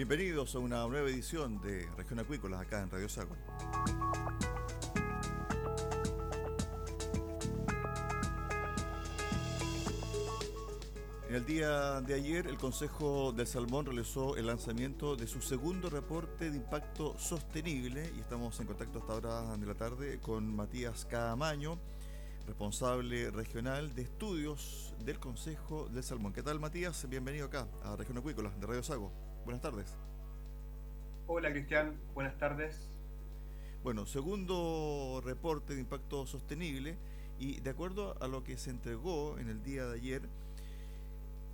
Bienvenidos a una nueva edición de Región Acuícolas acá en Radio Sago. En el día de ayer, el Consejo del Salmón realizó el lanzamiento de su segundo reporte de impacto sostenible y estamos en contacto hasta ahora de la tarde con Matías Camaño, responsable regional de estudios del Consejo del Salmón. ¿Qué tal, Matías? Bienvenido acá a Región Acuícola de Radio Sago. Buenas tardes. Hola Cristian, buenas tardes. Bueno, segundo reporte de impacto sostenible y de acuerdo a lo que se entregó en el día de ayer,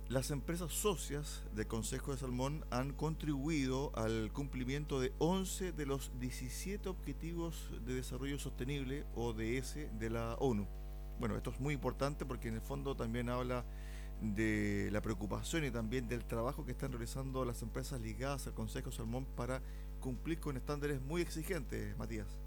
las empresas socias del Consejo de Salmón han contribuido al cumplimiento de 11 de los 17 Objetivos de Desarrollo Sostenible, ODS, de la ONU. Bueno, esto es muy importante porque en el fondo también habla de la preocupación y también del trabajo que están realizando las empresas ligadas al Consejo Salmón para cumplir con estándares muy exigentes, Matías.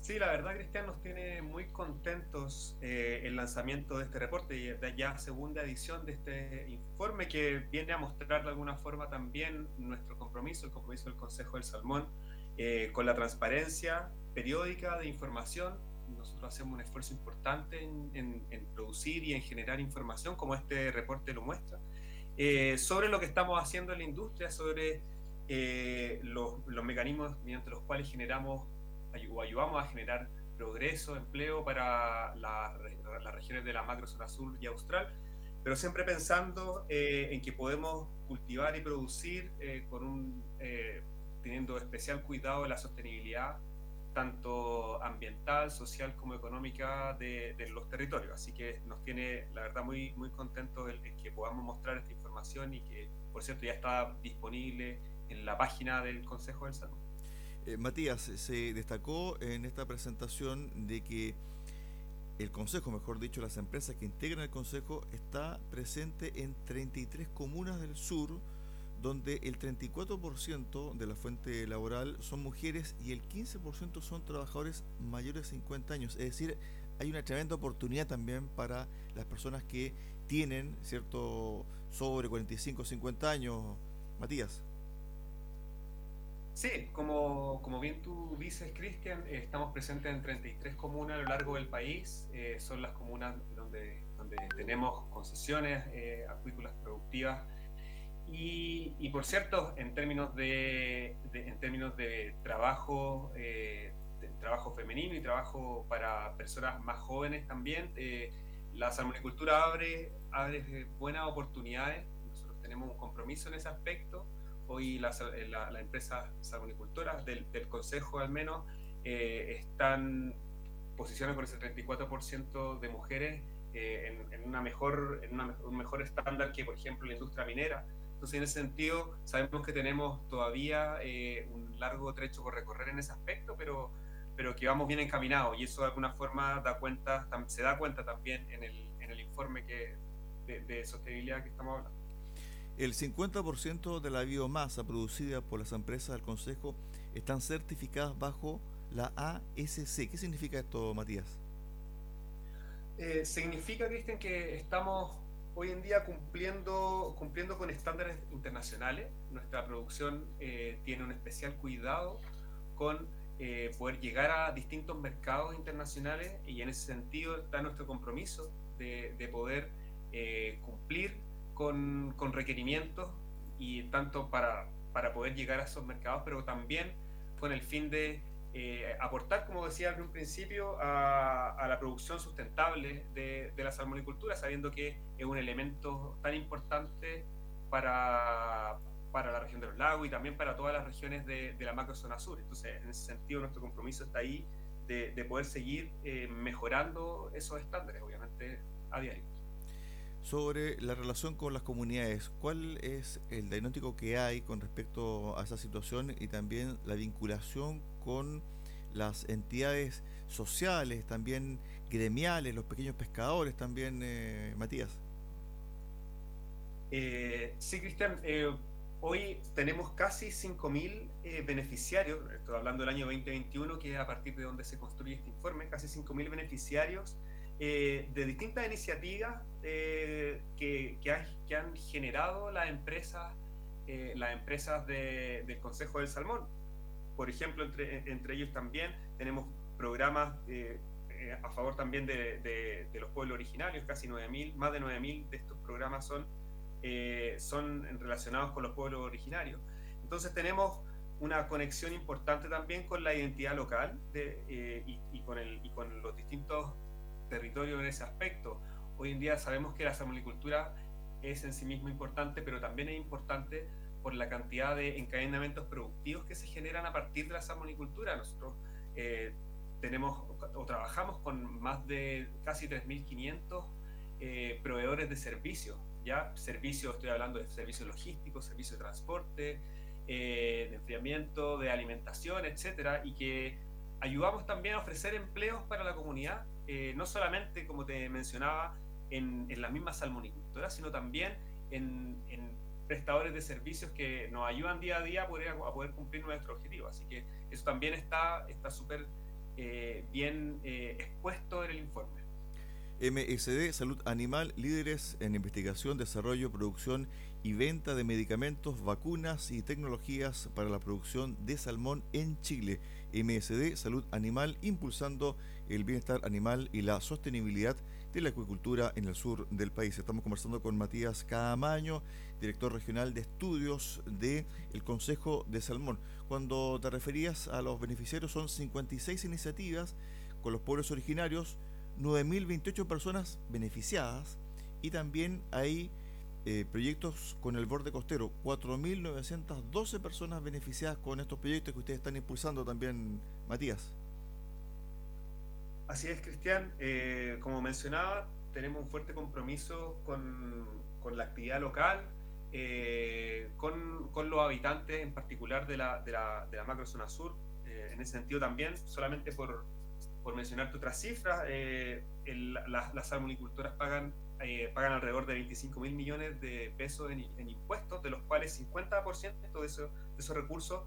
Sí, la verdad, Cristian, nos tiene muy contentos eh, el lanzamiento de este reporte y de ya segunda edición de este informe que viene a mostrar de alguna forma también nuestro compromiso, el compromiso del Consejo del Salmón, eh, con la transparencia periódica de información nosotros hacemos un esfuerzo importante en, producir y en generar información, como este reporte lo muestra, eh, sobre lo que estamos haciendo en la industria, sobre eh, los, mecanismos mediante los cuales generamos o ayudamos a generar progreso, empleo para las regiones de la macro zona sur y austral, pero siempre pensando eh, en que podemos cultivar y producir con un, teniendo especial cuidado de la sostenibilidad tanto ambiental, social como económica de, los territorios. Así que nos tiene, la verdad, muy, muy contentos el, que podamos mostrar esta información y que, por cierto, ya está disponible en la página del Consejo del Salud. Eh, Matías, se destacó en esta presentación de que el Consejo, mejor dicho, las empresas que integran el Consejo, está presente en 33 comunas del sur, donde el 34% de la fuente laboral son mujeres y el 15% son trabajadores mayores de 50 años. Es decir, hay una tremenda oportunidad también para las personas que tienen, ¿cierto?, sobre 45 o 50 años. Matías. Sí, como, como bien tú dices, Cristian, estamos presentes en 33 comunas a lo largo del país. son las comunas donde, donde tenemos concesiones acuícolas productivas y, por cierto, en términos de, en términos de trabajo, eh, trabajo femenino y trabajo para personas más jóvenes también, eh, la salmonicultura abre, abre buenas oportunidades. Nosotros tenemos un compromiso en ese aspecto. Hoy las la, la empresas salmonicultoras del, del, Consejo al menos eh, están posicionadas con ese 34% de mujeres en, en, una mejor, en un mejor estándar que, por ejemplo, la industria minera entonces, en ese sentido, sabemos que tenemos todavía eh, un largo trecho por recorrer en ese aspecto, pero, pero que vamos bien encaminados y eso de alguna forma da cuenta, se da cuenta también en el, en el informe que, de, sostenibilidad que estamos hablando. El 50% de la biomasa producida por las empresas del Consejo están certificadas bajo la ASC. ¿Qué significa esto, Matías? Eh, significa, Cristian, que estamos hoy en día cumpliendo, cumpliendo con estándares internacionales. Nuestra producción eh, tiene un especial cuidado con eh, poder llegar a distintos mercados internacionales y en ese sentido está nuestro compromiso de, de poder eh, cumplir con, con, requerimientos y tanto para, para poder llegar a esos mercados, pero también con el fin de eh, aportar, como decía en un principio, a, la producción sustentable de, la salmonicultura, sabiendo que es un elemento tan importante para, para la región de los lagos y también para todas las regiones de, la macrozona sur. Entonces, en ese sentido, nuestro compromiso está ahí de, poder seguir eh, mejorando esos estándares, obviamente, a diario. Sobre la relación con las comunidades, ¿cuál es el diagnóstico que hay con respecto a esa situación y también la vinculación con las entidades sociales, también gremiales, los pequeños pescadores también, eh, Matías. Eh, sí, Cristian, eh, hoy tenemos casi 5.000 beneficiarios, estoy hablando del año 2021, que es a partir de donde se construye este informe, casi 5.000 beneficiarios de distintas iniciativas que, que, han generado las empresas, las empresas del Consejo del Salmón por ejemplo, entre, entre ellos también tenemos programas eh, eh, a favor también de, de, los pueblos originarios, casi 9.000, más de 9.000 de estos programas son, eh, son relacionados con los pueblos originarios. Entonces tenemos una conexión importante también con la identidad local de, y, y, con el, y con los distintos territorios en ese aspecto. Hoy en día sabemos que la salmonicultura es en sí mismo importante, pero también es importante por la cantidad de encadenamientos productivos que se generan a partir de la salmonicultura. Nosotros eh, tenemos o trabajamos con más de casi 3.500 eh, proveedores de servicios, ya servicios, estoy hablando de servicios logísticos, servicios de transporte, eh, de enfriamiento, de alimentación, etcétera, y que ayudamos también a ofrecer empleos para la comunidad, no solamente, como te mencionaba, en, en las mismas salmonicultoras, sino también en prestadores de servicios que nos ayudan día a día a poder, cumplir nuestro objetivo. Así que eso también está súper eh, bien eh, expuesto en el informe. MSD Salud Animal, líderes en investigación, desarrollo, producción y venta de medicamentos, vacunas y tecnologías para la producción de salmón en Chile. MSD Salud Animal, impulsando el bienestar animal y la sostenibilidad de la acuicultura en el sur del país. Estamos conversando con Matías Camaño, director regional de estudios del el Consejo de Salmón. Cuando te referías a los beneficiarios, son 56 iniciativas con los pueblos originarios, 9.028 personas beneficiadas y también hay eh, proyectos con el borde costero, 4.912 personas beneficiadas con estos proyectos que ustedes están impulsando también, Matías. Así es, Cristian. Eh, como mencionaba, tenemos un fuerte compromiso con, con la actividad local, eh, con, con, los habitantes en particular de la, de la, de la macrozona sur. Eh, en ese sentido también, solamente por, por mencionarte otras cifras, las salmonicultoras pagan, pagan alrededor de 25 mil millones de pesos en, en, impuestos, de los cuales 50% de, eso, de esos recursos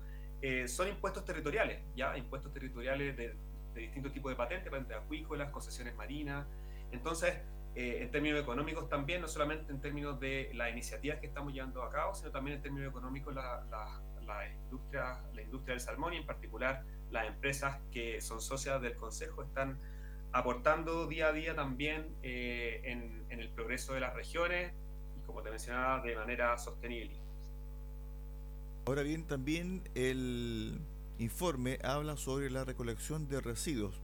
son impuestos territoriales, ya impuestos territoriales de de distintos tipos de patentes, patentes acuícolas, concesiones marinas. Entonces, eh, en términos económicos también, no solamente en términos de las iniciativas que estamos llevando a cabo, sino también en términos económicos la, la, industria, la industria del salmón y en particular las empresas que son socias del Consejo están aportando día a día también eh, en, en, el progreso de las regiones y como te mencionaba, de manera sostenible. Ahora bien, también el informe habla sobre la recolección de residuos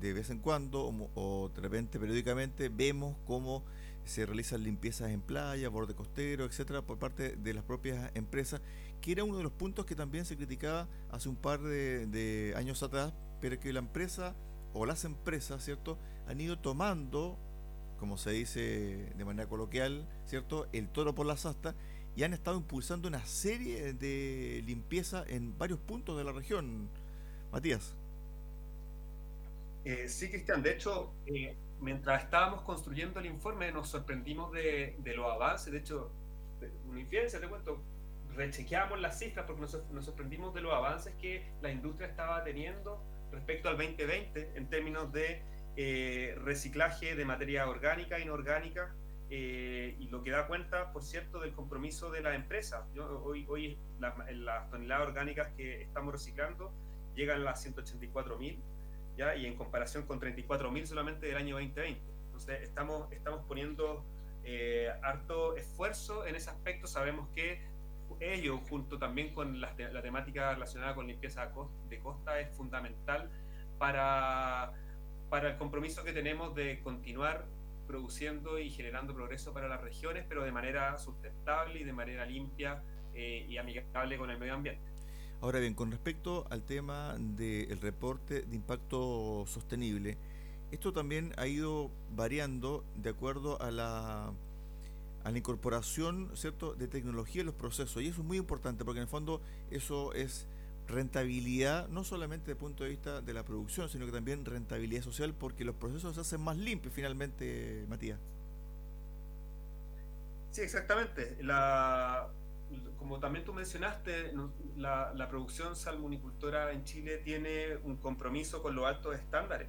de vez en cuando o, de repente periódicamente vemos cómo se realizan limpiezas en playa, borde costero, etcétera, por parte de las propias empresas, que era uno de los puntos que también se criticaba hace un par de, años atrás, pero que la empresa o las empresas, ¿cierto?, han ido tomando, como se dice de manera coloquial, ¿cierto?, el toro por las astas y han estado impulsando una serie de limpieza en varios puntos de la región. Matías. Eh, sí, Cristian. De hecho, eh, mientras estábamos construyendo el informe, nos sorprendimos de, los avances. De hecho, una infidencia, te cuento, rechequeamos las cifras porque nos, sorprendimos de los avances que la industria estaba teniendo respecto al 2020 en términos de eh, reciclaje de materia orgánica e inorgánica. Y lo que da cuenta, por cierto, del compromiso de la empresa. hoy hoy las, las toneladas orgánicas que estamos reciclando llegan a las 184 mil y en comparación con 34.000 solamente del año 2020. Entonces, estamos, estamos poniendo eh, harto esfuerzo en ese aspecto. Sabemos que ello, junto también con la, temática relacionada con limpieza de costa, es fundamental para, para el compromiso que tenemos de continuar produciendo y generando progreso para las regiones, pero de manera sustentable y de manera limpia eh, y amigable con el medio ambiente. Ahora bien, con respecto al tema del reporte de impacto sostenible, esto también ha ido variando de acuerdo a la, a la incorporación ¿cierto? de tecnología en los procesos. Y eso es muy importante porque en el fondo eso es rentabilidad, no solamente desde el punto de vista de la producción, sino que también rentabilidad social porque los procesos se hacen más limpios finalmente, Matías. Sí, exactamente. La, como también tú mencionaste, la, producción salmonicultora en Chile tiene un compromiso con los altos estándares,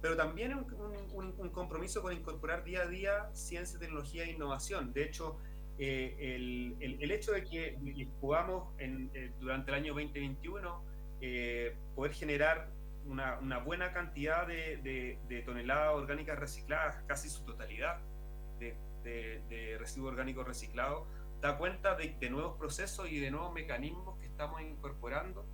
pero también un, compromiso con incorporar día a día ciencia, tecnología e innovación. De hecho, eh, el, hecho de que podamos en, eh, durante el año 2021 eh, poder generar una, buena cantidad de, toneladas orgánicas recicladas, casi su totalidad de, de residuos orgánicos reciclados, da cuenta de, nuevos procesos y de nuevos mecanismos que estamos incorporando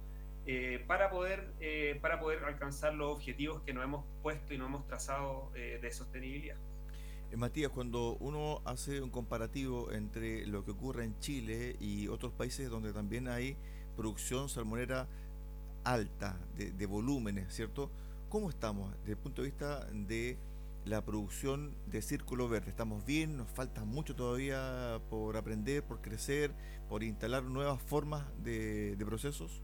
eh, para, poder, eh, para poder alcanzar los objetivos que nos hemos puesto y nos hemos trazado eh, de sostenibilidad. Matías, cuando uno hace un comparativo entre lo que ocurre en Chile y otros países donde también hay producción salmonera alta, de, de volúmenes, ¿cierto? ¿Cómo estamos desde el punto de vista de la producción de Círculo Verde. Estamos bien, nos falta mucho todavía por aprender, por crecer, por instalar nuevas formas de, procesos.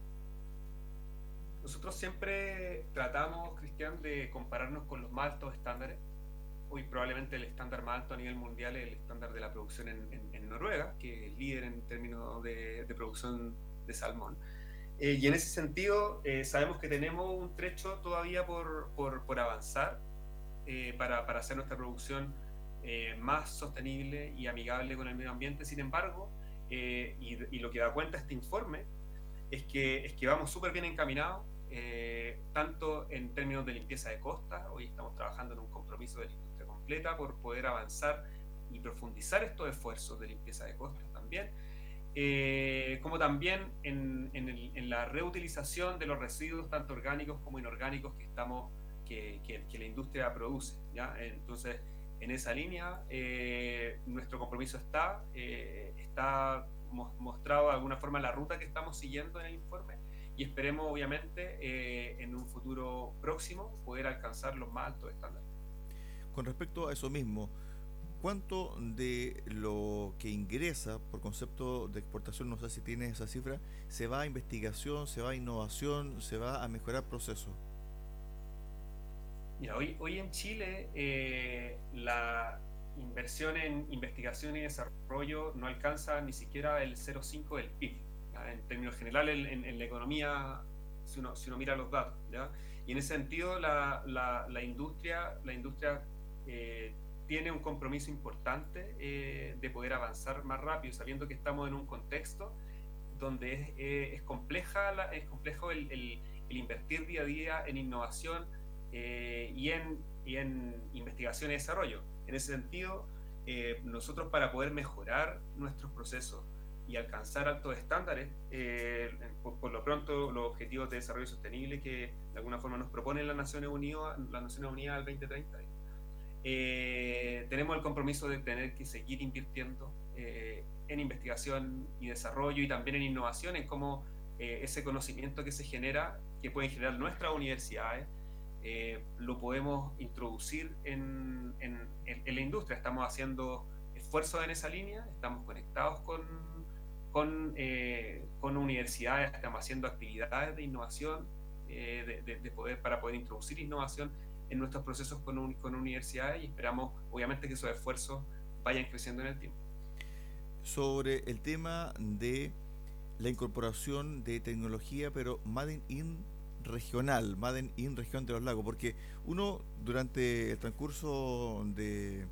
Nosotros siempre tratamos, Cristian, de compararnos con los más altos estándares. Hoy probablemente el estándar más alto a nivel mundial es el estándar de la producción en, Noruega, que es líder en términos de, producción de salmón. Eh, y en ese sentido, eh, sabemos que tenemos un trecho todavía por, por, por avanzar eh, para, para, hacer nuestra producción eh, más sostenible y amigable con el medio ambiente. Sin embargo, eh, y, lo que da cuenta este informe es que, es que vamos súper bien encaminados, tanto en términos de limpieza de costas, hoy estamos trabajando en un compromiso de industria completa por poder avanzar y profundizar estos esfuerzos de limpieza de costas también. como también en, en, en, la reutilización de los residuos, tanto orgánicos como inorgánicos, que estamos que, la industria produce. ¿ya? Entonces, en esa línea, eh, nuestro compromiso está, eh, está mostrado de alguna forma la ruta que estamos siguiendo en el informe y esperemos, obviamente, eh, en un futuro próximo poder alcanzar los más altos estándares. Con respecto a eso mismo, ¿cuánto de lo que ingresa por concepto de exportación, no sé si tienes esa cifra, se va a investigación, se va a innovación, se va a mejorar procesos? hoy, hoy en Chile eh, la inversión en investigación y desarrollo no alcanza ni siquiera el 0,5 del PIB. En términos generales, en, la economía, si uno, si uno mira los datos. Y en ese sentido, la, la, industria, la industria eh, tiene un compromiso importante eh, de poder avanzar más rápido, sabiendo que estamos en un contexto donde es, eh, compleja es complejo el, invertir día a día en innovación y, en, y en investigación y desarrollo. En ese sentido, nosotros para poder mejorar nuestros procesos, y alcanzar altos estándares, eh, por, lo pronto los objetivos de desarrollo sostenible que de alguna forma nos propone la Naciones Unidas, la Naciones Unidas al 2030. Eh, tenemos el compromiso de tener que seguir invirtiendo eh, en investigación y desarrollo y también en innovación, en cómo ese conocimiento que se genera, que pueden generar nuestras universidades, lo podemos introducir en, en, en la industria. Estamos haciendo esfuerzos en esa línea, estamos conectados con con, eh, con universidades, estamos haciendo actividades de innovación eh, de, poder, para poder introducir innovación en nuestros procesos con, con universidades y esperamos obviamente que esos esfuerzos vayan creciendo en el tiempo. Sobre el tema de la incorporación de tecnología, pero Made in regional, Made in región de los lagos, porque uno durante el transcurso de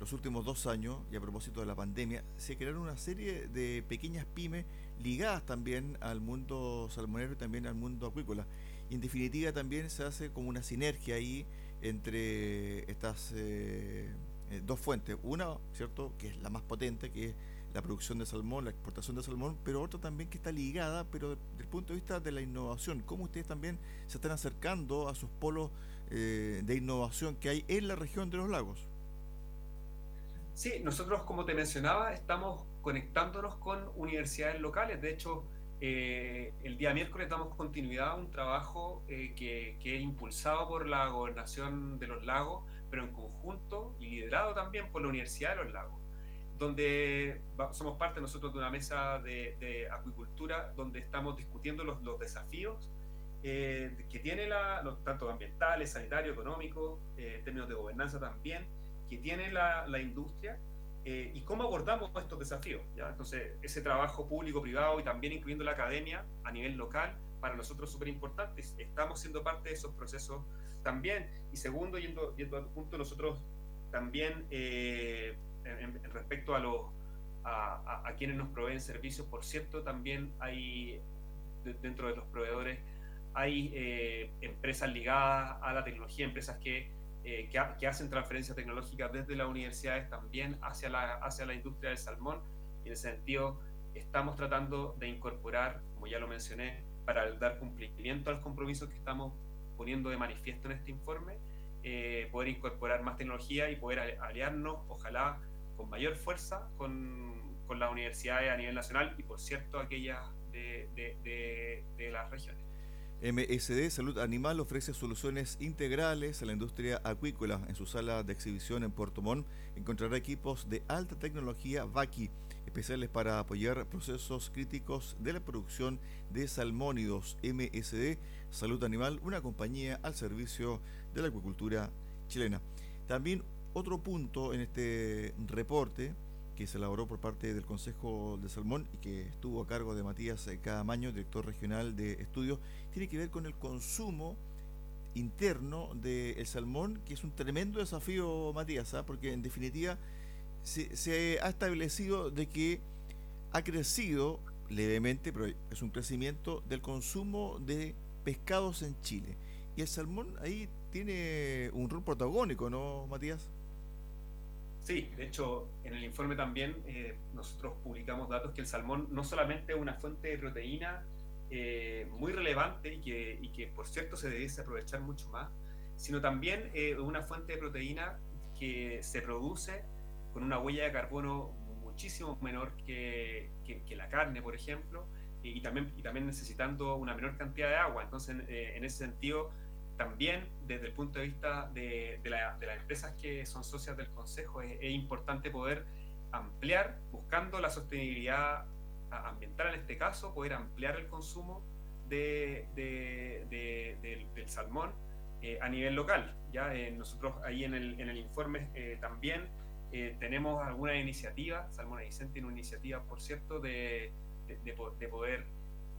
los últimos dos años, y a propósito de la pandemia, se crearon una serie de pequeñas pymes ligadas también al mundo salmonero y también al mundo acuícola. Y en definitiva también se hace como una sinergia ahí entre estas eh, eh, dos fuentes. Una, ¿cierto?, que es la más potente, que es la producción de salmón, la exportación de salmón, pero otra también que está ligada, pero desde el punto de vista de la innovación, cómo ustedes también se están acercando a sus polos eh, de innovación que hay en la región de los lagos. Sí, nosotros, como te mencionaba, estamos conectándonos con universidades locales. De hecho, eh, el día miércoles damos continuidad a un trabajo eh, que, es impulsado por la Gobernación de los Lagos, pero en conjunto y liderado también por la Universidad de los Lagos, donde somos parte nosotros de una mesa de, acuicultura donde estamos discutiendo los, desafíos eh, que tiene la, los, tanto ambientales, sanitarios, económicos, términos de gobernanza también que tiene la, la industria eh, y cómo abordamos estos desafíos. ¿ya? Entonces, ese trabajo público-privado y también incluyendo la academia a nivel local, para nosotros es súper importante. Estamos siendo parte de esos procesos también. Y segundo, yendo, yendo a tu punto, nosotros también, eh, en, respecto a, los, a, a, quienes nos proveen servicios, por cierto, también hay dentro de los proveedores, hay eh, empresas ligadas a la tecnología, empresas que eh, que, hacen transferencia tecnológica desde las universidades también hacia la, hacia la industria del salmón. Y en ese sentido, estamos tratando de incorporar, como ya lo mencioné, para dar cumplimiento a los compromisos que estamos poniendo de manifiesto en este informe, eh, poder incorporar más tecnología y poder aliarnos, ojalá con mayor fuerza, con, con las universidades a nivel nacional y, por cierto, aquellas de, de, de las regiones. MSD Salud Animal ofrece soluciones integrales a la industria acuícola. En su sala de exhibición en Puerto Montt encontrará equipos de alta tecnología VACI, especiales para apoyar procesos críticos de la producción de salmónidos. MSD Salud Animal, una compañía al servicio de la acuicultura chilena. También otro punto en este reporte que se elaboró por parte del Consejo de Salmón y que estuvo a cargo de Matías eh, Cadamaño, director regional de estudios, tiene que ver con el consumo interno del salmón, que es un tremendo desafío, Matías, ¿ah? porque en definitiva se, ha establecido de que ha crecido levemente, pero es un crecimiento del consumo de pescados en Chile. Y el salmón ahí tiene un rol protagónico, ¿no, Matías? Sí, de hecho, en el informe también eh, nosotros publicamos datos que el salmón no solamente es una fuente de proteína eh, muy relevante y que, y que, por cierto, se debe aprovechar mucho más, sino también eh, una fuente de proteína que se produce con una huella de carbono muchísimo menor que, que, la carne, por ejemplo, y, también, y también necesitando una menor cantidad de agua. Entonces, en ese sentido, también desde el punto de vista de, las empresas que son socias del Consejo, es, importante poder ampliar, buscando la sostenibilidad ambiental en este caso, poder ampliar el consumo de, del, salmón eh, a nivel local. Ya eh, nosotros ahí en el, en el informe eh, también tenemos alguna iniciativa, Salmón Vicente tiene una iniciativa, por cierto, de, de poder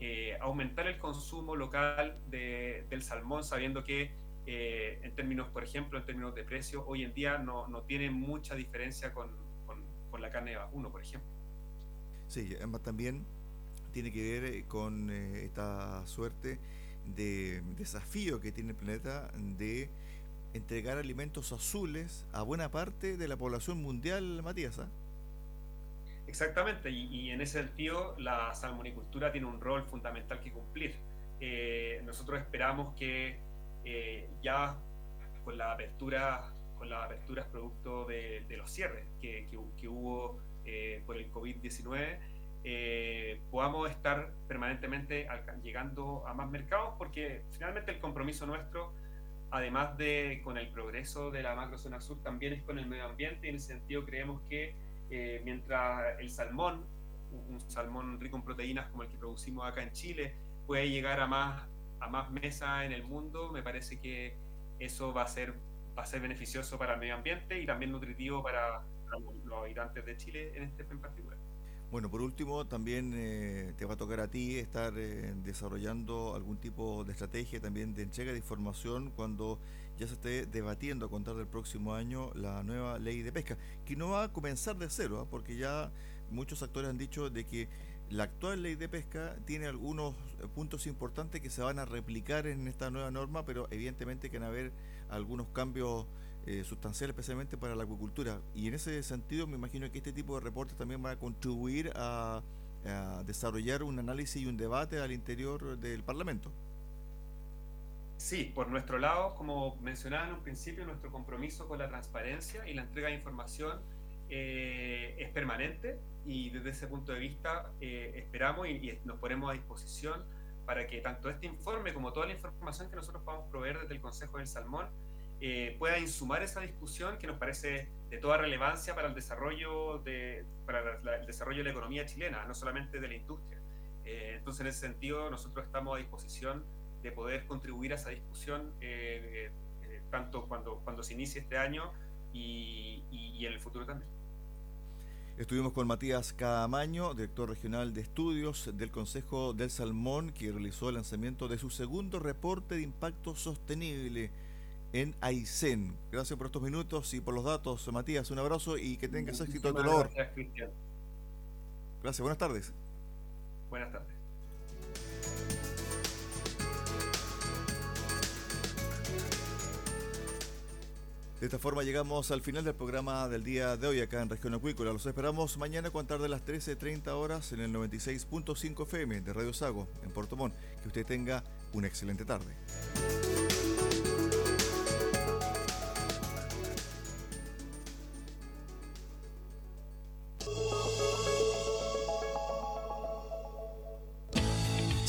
eh, aumentar el consumo local del salmón, sabiendo que eh, en términos, por ejemplo, en términos de precio, hoy en día no, no tiene mucha diferencia con, con, la carne de vacuno, por ejemplo. Sí, además también tiene que ver eh, con eh, esta suerte de desafío que tiene el planeta de entregar alimentos azules a buena parte de la población mundial, Matías. Exactamente, y, en ese sentido la salmonicultura tiene un rol fundamental que cumplir. nosotros esperamos que eh, ya con la apertura con las aperturas producto de, los cierres que, que, hubo eh, por el COVID-19, eh, podamos estar permanentemente llegando a más mercados, porque finalmente el compromiso nuestro, además de con el progreso de la macrozona sur, también es con el medio ambiente, y en ese sentido creemos que mientras el salmón, un salmón rico en proteínas como el que producimos acá en Chile, puede llegar a más a más mesas en el mundo, me parece que eso va a ser, va a ser beneficioso para el medio ambiente y también nutritivo para, los habitantes de Chile en este en particular. Bueno, por último, también eh, te va a tocar a ti estar eh, desarrollando algún tipo de estrategia también de entrega de información cuando ya se esté debatiendo a contar del próximo año la nueva ley de pesca, que no va a comenzar de cero, ¿ah? porque ya muchos actores han dicho de que la actual ley de pesca tiene algunos eh, puntos importantes que se van a replicar en esta nueva norma, pero evidentemente que van a haber algunos cambios eh, sustanciales, especialmente para la acuicultura. Y en ese sentido, me imagino que este tipo de reportes también van a contribuir a, desarrollar un análisis y un debate al interior del Parlamento. Sí, por nuestro lado, como mencionaba en un principio, nuestro compromiso con la transparencia y la entrega de información eh, es permanente y desde ese punto de vista eh, esperamos y, nos ponemos a disposición para que tanto este informe como toda la información que nosotros podamos proveer desde el Consejo del Salmón eh, pueda insumar esa discusión que nos parece de toda relevancia para el desarrollo de, para el desarrollo de la economía chilena, no solamente de la industria. Eh, entonces, en ese sentido, nosotros estamos a disposición de poder contribuir a esa discusión tanto cuando, cuando se inicie este año y en el futuro también. Estuvimos con Matías Camaño, director regional de estudios del Consejo del Salmón, que realizó el lanzamiento de su segundo reporte de impacto sostenible en Aysén. Gracias por estos minutos y por los datos, Matías. Un abrazo y que tengas éxito en tu labor. Gracias, Cristian. Gracias, buenas tardes. Buenas tardes. De esta forma llegamos al final del programa del día de hoy acá en Región Acuícola. Los esperamos mañana a contar de las 13.30 horas en el 96.5 FM de Radio Sago en Puerto Montt. Que usted tenga una excelente tarde.